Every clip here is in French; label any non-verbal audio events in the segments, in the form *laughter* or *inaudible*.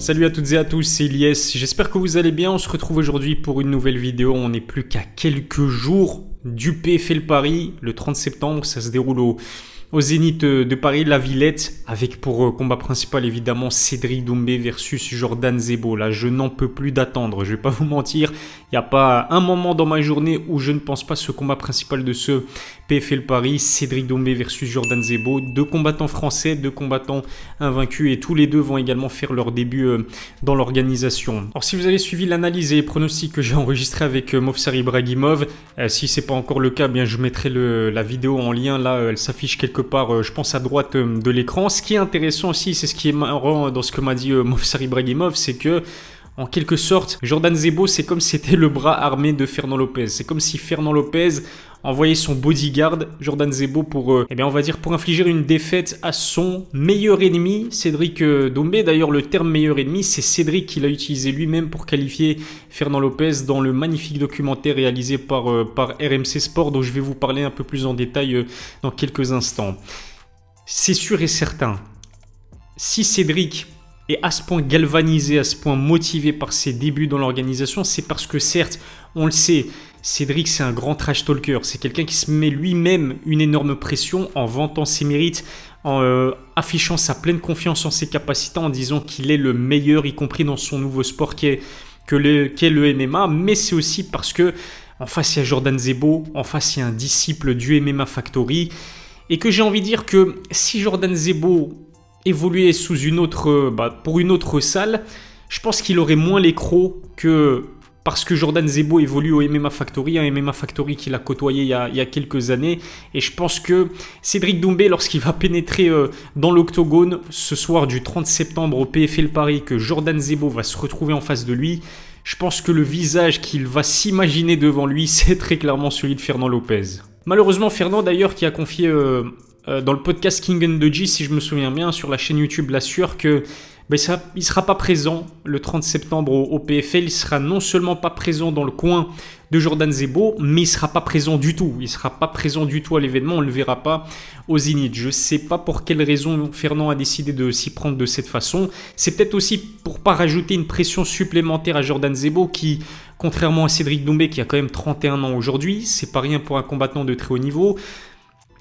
Salut à toutes et à tous, c'est Ilyes. J'espère que vous allez bien. On se retrouve aujourd'hui pour une nouvelle vidéo. On n'est plus qu'à quelques jours du PFL Paris, le 30 septembre. Ça se déroule au, au Zénith de Paris, la Villette, avec pour euh, combat principal évidemment Cédric Doumbé versus Jordan Zebo. Là, je n'en peux plus d'attendre, je vais pas *laughs* vous mentir. Il n'y a pas un moment dans ma journée où je ne pense pas ce combat principal de ce PFL Paris, Cédric Doumbé versus Jordan Zebo. Deux combattants français, deux combattants invaincus et tous les deux vont également faire leur début euh, dans l'organisation. Alors si vous avez suivi l'analyse et les pronostics que j'ai enregistré avec euh, Movsar Ibrahimov, si c'est pas encore le cas, bien je mettrai la vidéo en lien là, elle s'affiche quelque part, euh, je pense, à droite euh, de l'écran. Ce qui est intéressant aussi, c'est ce qui est marrant dans ce que m'a dit euh, Movsar Ibrahimov, c'est que en quelque sorte, Jordan Zebo, c'est comme si c'était le bras armé de Fernand Lopez. C'est comme si Fernand Lopez envoyait son bodyguard, Jordan Zebo, pour, eh va dire, pour infliger une défaite à son meilleur ennemi, Cédric Dombé. D'ailleurs, le terme meilleur ennemi, c'est Cédric qui l'a utilisé lui-même pour qualifier Fernand Lopez dans le magnifique documentaire réalisé par, par RMC Sport, dont je vais vous parler un peu plus en détail dans quelques instants. C'est sûr et certain, si Cédric est à ce point galvanisé, à ce point motivé par ses débuts dans l'organisation, c'est parce que certes, on le sait, Cédric c'est un grand trash talker, c'est quelqu'un qui se met lui-même une énorme pression en vantant ses mérites, en euh, affichant sa pleine confiance en ses capacités, en disant qu'il est le meilleur, y compris dans son nouveau sport que le, le MMA, mais c'est aussi parce que en face il y a Jordan Zebo, en face il y a un disciple du MMA Factory, et que j'ai envie de dire que si Jordan Zebo évoluait sous une autre, bah, pour une autre salle, je pense qu'il aurait moins les crocs que parce que Jordan Zebo évolue au MMA Factory, un MMA Factory qu'il a côtoyé il y a, quelques années. Et je pense que Cédric Doumbé, lorsqu'il va pénétrer euh, dans l'octogone ce soir du 30 septembre au PFL Paris, que Jordan Zebo va se retrouver en face de lui, je pense que le visage qu'il va s'imaginer devant lui, *laughs* c'est très clairement celui de Fernand Lopez. Malheureusement, Fernand d'ailleurs qui a confié euh, euh, dans le podcast King and G, si je me souviens bien, sur la chaîne YouTube l'assure que ben, il ne sera pas présent le 30 septembre au, PFL. Il sera non seulement pas présent dans le coin de Jordan Zebo, mais il sera pas présent du tout. Il sera pas présent du tout à l'événement. On ne le verra pas au Zénith. Je ne sais pas pour quelle raison Fernand a décidé de s'y prendre de cette façon. C'est peut-être aussi pour pas rajouter une pression supplémentaire à Jordan Zebo qui, contrairement à Cédric Doumbé qui a quand même 31 ans aujourd'hui, c'est pas rien pour un combattant de très haut niveau.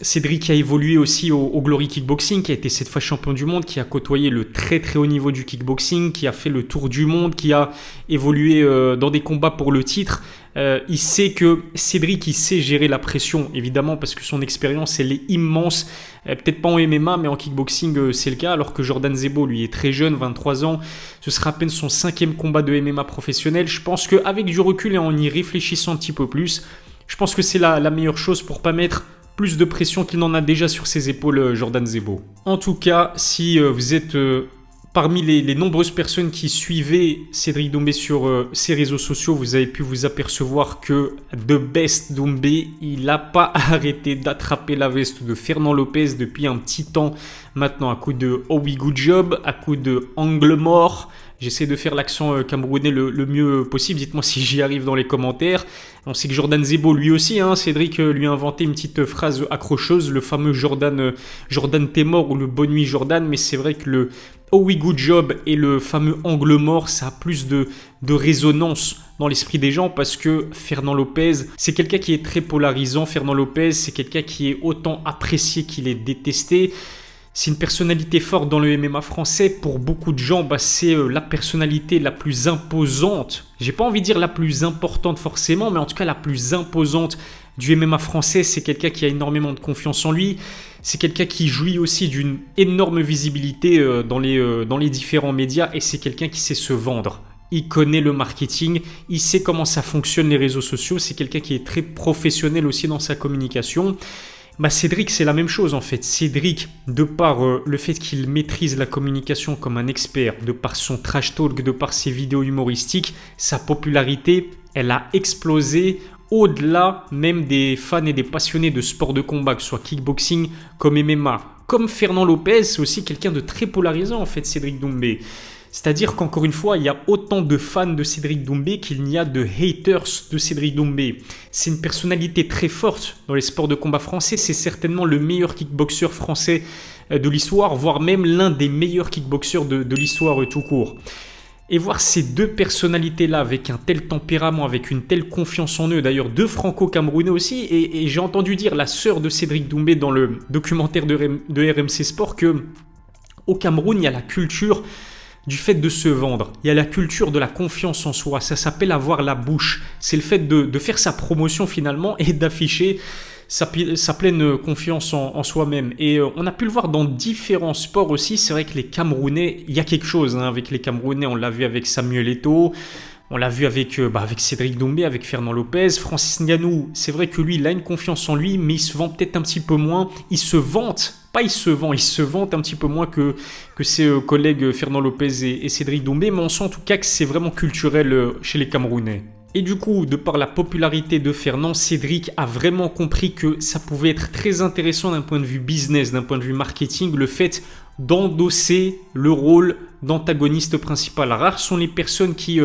Cédric a évolué aussi au, Glory Kickboxing, qui a été cette fois champion du monde, qui a côtoyé le très très haut niveau du kickboxing, qui a fait le tour du monde, qui a évolué euh, dans des combats pour le titre. Euh, il sait que Cédric, il sait gérer la pression, évidemment, parce que son expérience, elle est immense. Euh, peut-être pas en MMA, mais en kickboxing, c'est le cas. Alors que Jordan Zebo, lui, est très jeune, 23 ans. Ce sera à peine son cinquième combat de MMA professionnel. Je pense qu'avec du recul et en y réfléchissant un petit peu plus, je pense que c'est la, la meilleure chose pour pas mettre plus de pression qu'il n'en a déjà sur ses épaules, euh, Jordan Zebo. En tout cas, si euh, vous êtes euh, parmi les, nombreuses personnes qui suivaient Cédric Doumbé sur ses réseaux sociaux, vous avez pu vous apercevoir que The Best Doumbé, il n'a pas *laughs* arrêté d'attraper la veste de Fernand Lopez depuis un petit temps maintenant, à coup de Oh We Good Job, à coup de Angle Mort, J'essaie de faire l'accent euh, camerounais le, mieux possible. Dites-moi si j'y arrive dans les commentaires. On sait que Jordan Zebo, lui aussi, hein, Cédric euh, lui a inventé une petite phrase accrocheuse, le fameux Jordan, euh, Jordan t'es mort ou le bonne nuit Jordan. Mais c'est vrai que le Oh oui, good job et le fameux angle mort, ça a plus de, de résonance dans l'esprit des gens parce que Fernand Lopez, c'est quelqu'un qui est très polarisant. Fernand Lopez, c'est quelqu'un qui est autant apprécié qu'il est détesté. C'est une personnalité forte dans le MMA français. Pour beaucoup de gens, bah, c'est euh, la personnalité la plus imposante. J'ai pas envie de dire la plus importante forcément, mais en tout cas la plus imposante du MMA français. C'est quelqu'un qui a énormément de confiance en lui. C'est quelqu'un qui jouit aussi d'une énorme visibilité euh, dans les, euh, dans les différents médias et c'est quelqu'un qui sait se vendre. Il connaît le marketing, il sait comment ça fonctionne les réseaux sociaux, c'est quelqu'un qui est très professionnel aussi dans sa communication. Bah Cédric, c'est la même chose en fait. Cédric, de par euh, le fait qu'il maîtrise la communication comme un expert, de par son trash talk, de par ses vidéos humoristiques, sa popularité, elle a explosé au-delà même des fans et des passionnés de sport de combat, que ce soit kickboxing comme MMA. Comme Fernand Lopez, c'est aussi quelqu'un de très polarisant en fait, Cédric Doumbé. C'est-à-dire qu'encore une fois, il y a autant de fans de Cédric Doumbé qu'il n'y a de haters de Cédric Doumbé. C'est une personnalité très forte dans les sports de combat français. C'est certainement le meilleur kickboxer français de l'histoire, voire même l'un des meilleurs kickboxers de, l'histoire tout court. Et voir ces deux personnalités-là avec un tel tempérament, avec une telle confiance en eux, d'ailleurs deux franco-camerounais aussi, et, j'ai entendu dire la sœur de Cédric Doumbé dans le documentaire de, de RMC Sport que au Cameroun, il y a la culture du fait de se vendre. Il y a la culture de la confiance en soi. Ça s'appelle avoir la bouche. C'est le fait de, faire sa promotion finalement et d'afficher sa, pleine confiance en, soi-même. Et euh, on a pu le voir dans différents sports aussi. C'est vrai que les Camerounais, il y a quelque chose hein, avec les Camerounais. On l'a vu avec Samuel Eto'o. On l'a vu avec, euh, bah, avec Cédric Doumbé, avec Fernand Lopez, Francis Ngannou. C'est vrai que lui, il a une confiance en lui, mais il se vend peut-être un petit peu moins. Il se vante, pas il se vend, il se vante un petit peu moins que, ses euh, collègues Fernand Lopez et, Cédric Doumbé, mais on sent en tout cas que c'est vraiment culturel euh, chez les Camerounais. Et du coup, de par la popularité de Fernand, Cédric a vraiment compris que ça pouvait être très intéressant d'un point de vue business, d'un point de vue marketing, le fait d'endosser le rôle d'antagoniste principal. Rares sont les personnes qui...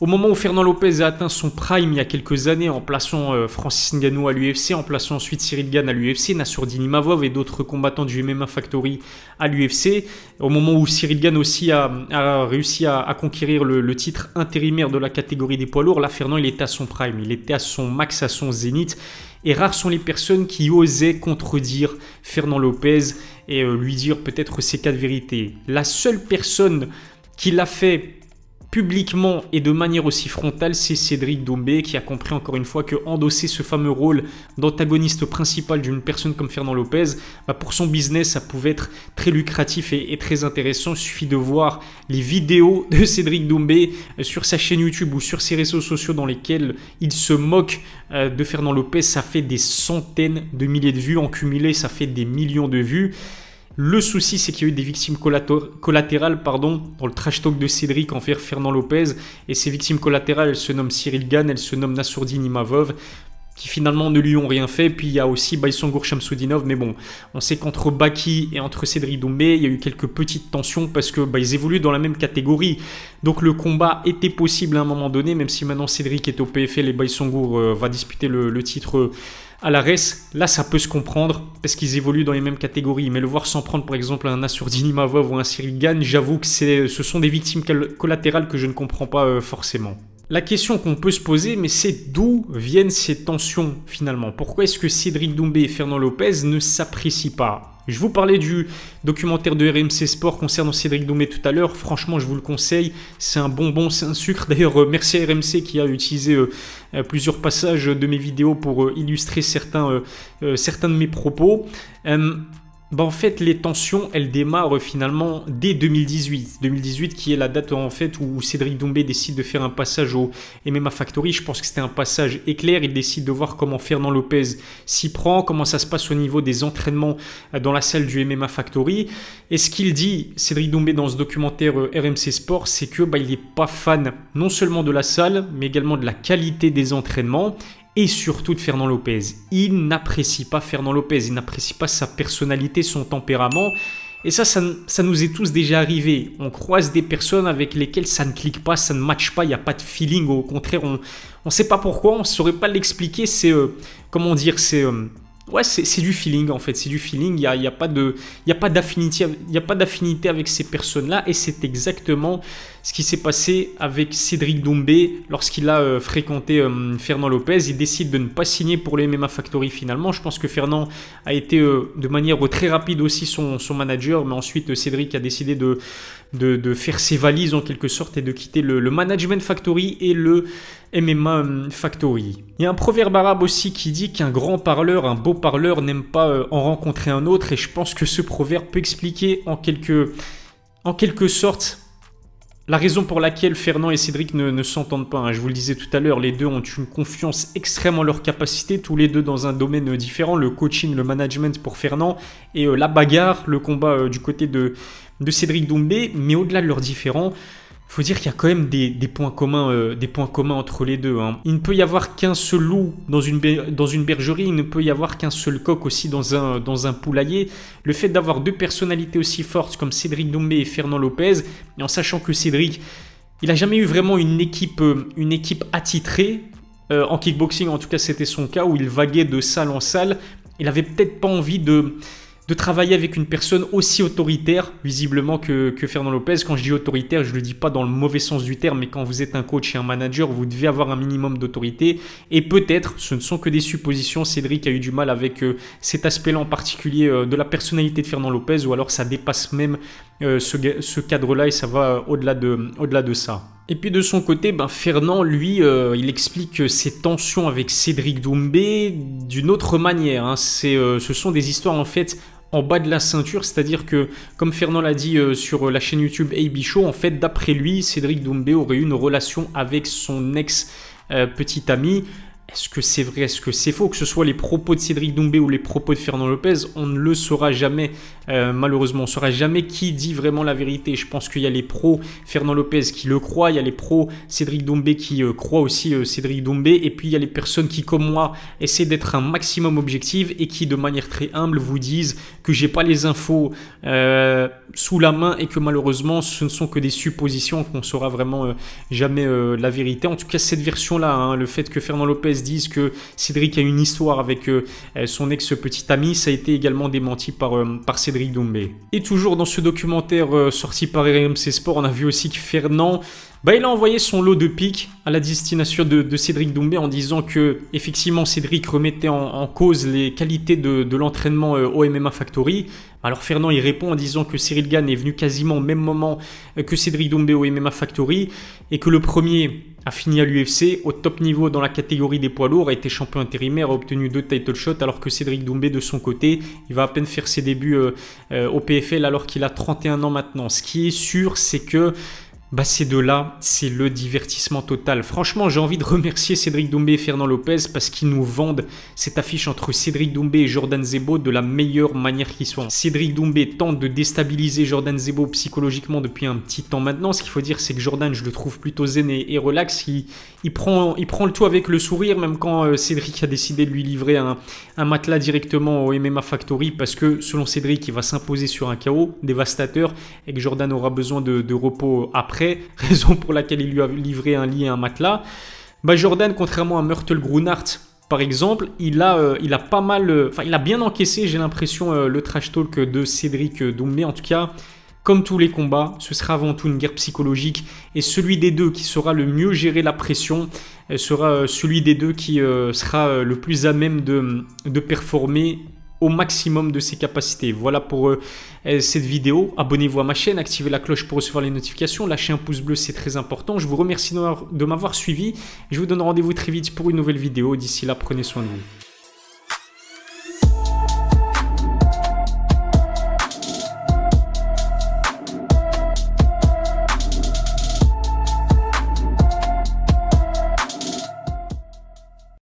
Au moment où Fernand Lopez a atteint son prime il y a quelques années en plaçant euh, Francis Ngannou à l'UFC, en plaçant ensuite Cyril Gann à l'UFC, Nassourdine Imavov et d'autres combattants du MMA Factory à l'UFC, au moment où Cyril Gann aussi a, réussi à, conquérir le, titre intérimaire de la catégorie des poids lourds, là Fernand il était à son prime, il était à son max, à son zénith. Et rares sont les personnes qui osaient contredire Fernand Lopez et euh, lui dire peut-être ses quatre vérités. La seule personne qui l'a fait publiquement et de manière aussi frontale, c'est Cédric Doumbé qui a compris encore une fois que endosser ce fameux rôle d'antagoniste principal d'une personne comme Fernand Lopez, bah, pour son business, ça pouvait être très lucratif et, très intéressant. Il suffit de voir les vidéos *laughs* de Cédric Doumbé euh, sur sa chaîne YouTube ou sur ses réseaux sociaux dans lesquels il se moque euh, de Fernand Lopez. Ça fait des centaines de milliers de vues. En cumulé, ça fait des millions de vues. Le souci, c'est qu'il y a eu des victimes collatérales pardon, dans le trash talk de Cédric envers Fernand Lopez. Et ces victimes collatérales, elles se nomment Cyril Gann, elles se nomment Nassourdine Imavov qui finalement ne lui ont rien fait. Puis il y a aussi Baïsongour Shamsoudinov. Mais bon, on sait qu'entre Baki et entre Cédric Doumbé, il y a eu quelques petites tensions parce que bah, ils évoluent dans la même catégorie. Donc le combat était possible à un moment donné, même si maintenant Cédric est au PFL et Baïsongour euh, va disputer le, titre à la res, là ça peut se comprendre parce qu'ils évoluent dans les mêmes catégories. Mais le voir s'en prendre par exemple un Assurdini Mavov ou un Cyril Gann, j'avoue que ce sont des victimes collatérales que je ne comprends pas euh, forcément. La question qu'on peut se poser, mais c'est d'où viennent ces tensions finalement? Pourquoi est-ce que Cédric Doumbé et Fernand Lopez ne s'apprécient pas? Je vous parlais du documentaire de RMC Sport concernant Cédric Doumbé tout à l'heure. Franchement, je vous le conseille. C'est un bonbon, c'est un sucre. D'ailleurs, euh, merci à RMC qui a utilisé euh, euh, plusieurs passages de mes vidéos pour illustrer certains, certains de mes propos. Bah, en fait, les tensions, elles démarrent finalement dès 2018. 2018 qui est la date en fait où Cédric Doumbé décide de faire un passage au MMA Factory. Je pense que c'était un passage éclair. Il décide de voir comment Fernand Lopez s'y prend, comment ça se passe au niveau des entraînements euh, dans la salle du MMA Factory. Et ce qu'il dit, Cédric Doumbé, dans ce documentaire euh, RMC Sport, c'est que bah, il n'est pas fan non seulement de la salle, mais également de la qualité des entraînements et surtout de Fernand Lopez. Il n'apprécie pas Fernand Lopez, il n'apprécie pas sa personnalité, son tempérament. Et ça, ça, nous est tous déjà arrivé. On croise des personnes avec lesquelles ça ne clique pas, ça ne matche pas, il n'y a pas de feeling. Au contraire, on ne sait pas pourquoi, on ne saurait pas l'expliquer. C'est, euh, comment dire, c'est... Euh, Ouais, c'est du feeling en fait, c'est du feeling, il n'y a, y a, pas d'affinité avec ces personnes-là et c'est exactement ce qui s'est passé avec Cédric Doumbé lorsqu'il a euh, fréquenté euh, Fernand Lopez. Il décide de ne pas signer pour les MMA Factory finalement. Je pense que Fernand a été euh, de manière très rapide aussi son, manager, mais ensuite Cédric a décidé de, faire ses valises en quelque sorte et de quitter le, le Management Factory et le MMA Factory. Il y a un proverbe arabe aussi qui dit qu'un grand parleur, un beau parleur n'aime pas en rencontrer un autre et je pense que ce proverbe peut expliquer en quelque sorte la raison pour laquelle Fernand et Cédric ne, s'entendent pas. Hein. Je vous le disais tout à l'heure, les deux ont une confiance extrême en leur capacité, tous les deux dans un domaine différent, le coaching, le management pour Fernand et euh, la bagarre, le combat euh, du côté de, de Cédric Doumbé, mais au-delà de leurs différents, faut dire qu'il y a quand même des, points communs, euh, points communs entre les deux. Hein. Il ne peut y avoir qu'un seul loup dans une, bergerie, il ne peut y avoir qu'un seul coq aussi dans un, poulailler. Le fait d'avoir deux personnalités aussi fortes comme Cédric Doumbé et Fernand Lopez, et en sachant que Cédric, il n'a jamais eu vraiment une équipe, euh, attitrée. Euh, en kickboxing, en tout cas, c'était son cas où il vaguait de salle en salle. Il avait peut-être pas envie de de travailler avec une personne aussi autoritaire, visiblement, que, que Fernand Lopez. Quand je dis autoritaire, je ne le dis pas dans le mauvais sens du terme, mais quand vous êtes un coach et un manager, vous devez avoir un minimum d'autorité. Et peut-être, ce ne sont que des suppositions, Cédric a eu du mal avec euh, cet aspect-là en particulier euh, de la personnalité de Fernand Lopez, ou alors ça dépasse même euh, ce, cadre-là et ça va au-delà de, au de ça. Et puis de son côté, ben Fernand, lui, il explique ses tensions avec Cédric Doumbé d'une autre manière. Hein. ce sont des histoires en fait en bas de la ceinture, c'est-à-dire que, comme Fernand l'a dit euh, sur la chaîne YouTube AB Show, en fait, d'après lui, Cédric Doumbé aurait eu une relation avec son ex euh, ami. Est-ce que c'est vrai, est-ce que c'est faux? Que ce soit les propos de Cédric Doumbé ou les propos de Fernand Lopez, on ne le saura jamais, euh, malheureusement. On ne saura jamais qui dit vraiment la vérité. Je pense qu'il y a les pros Fernand Lopez qui le croient, il y a les pros Cédric Doumbé qui euh, croient aussi euh, Cédric Doumbé, et puis il y a les personnes qui, comme moi, essaient d'être un maximum objectif et qui, de manière très humble, vous disent que j'ai pas les infos sous la main et que malheureusement, ce ne sont que des suppositions, qu'on saura vraiment jamais la vérité. En tout cas, cette version-là, hein, le fait que Fernand Lopez disent que Cédric a une histoire avec euh, son ex-petit ami, ça a été également démenti par, euh, par Cédric Doumbé. Et toujours dans ce documentaire euh, sorti par RMC Sport, on a vu aussi que Fernand bah, il a envoyé son lot de piques à la destination de, Cédric Doumbé en disant que effectivement Cédric remettait en, cause les qualités de, l'entraînement au MMA Factory. Alors Fernand il répond en disant que Cyril Gann est venu quasiment au même moment que Cédric Doumbé au MMA Factory et que le premier a fini à l'UFC au top niveau dans la catégorie des poids lourds, a été champion intérimaire, a obtenu deux title shots, alors que Cédric Doumbé de son côté, il va à peine faire ses débuts euh, euh, au PFL alors qu'il a 31 ans maintenant. Ce qui est sûr, c'est que bah ces deux-là, c'est le divertissement total. Franchement, j'ai envie de remercier Cédric Doumbé et Fernand Lopez parce qu'ils nous vendent cette affiche entre Cédric Doumbé et Jordan Zebo de la meilleure manière qui soit. Cédric Doumbé tente de déstabiliser Jordan Zebo psychologiquement depuis un petit temps maintenant. Ce qu'il faut dire, c'est que Jordan, je le trouve plutôt zen et, relax. Il, prend, il prend le tout avec le sourire, même quand euh, Cédric a décidé de lui livrer un, matelas directement au MMA Factory parce que selon Cédric, il va s'imposer sur un chaos dévastateur et que Jordan aura besoin de repos après *laughs* raison pour laquelle il lui a livré un lit et un matelas. Bah Jordan, contrairement à Myrtle Grunart, par exemple, il a, euh, pas mal, euh, enfin il a bien encaissé, j'ai l'impression, euh, le trash talk de Cédric Doumbé. En tout cas, comme tous les combats, ce sera avant tout une guerre psychologique et celui des deux qui saura le mieux gérer la pression sera celui des deux qui sera le plus à même de, de performer au maximum de ses capacités. Voilà pour euh, cette vidéo. Abonnez-vous à ma chaîne, activez la cloche pour recevoir les notifications, lâchez un pouce bleu, c'est très important. Je vous remercie de m'avoir suivi. Je vous donne rendez-vous très vite pour une nouvelle vidéo. D'ici là, prenez soin de vous.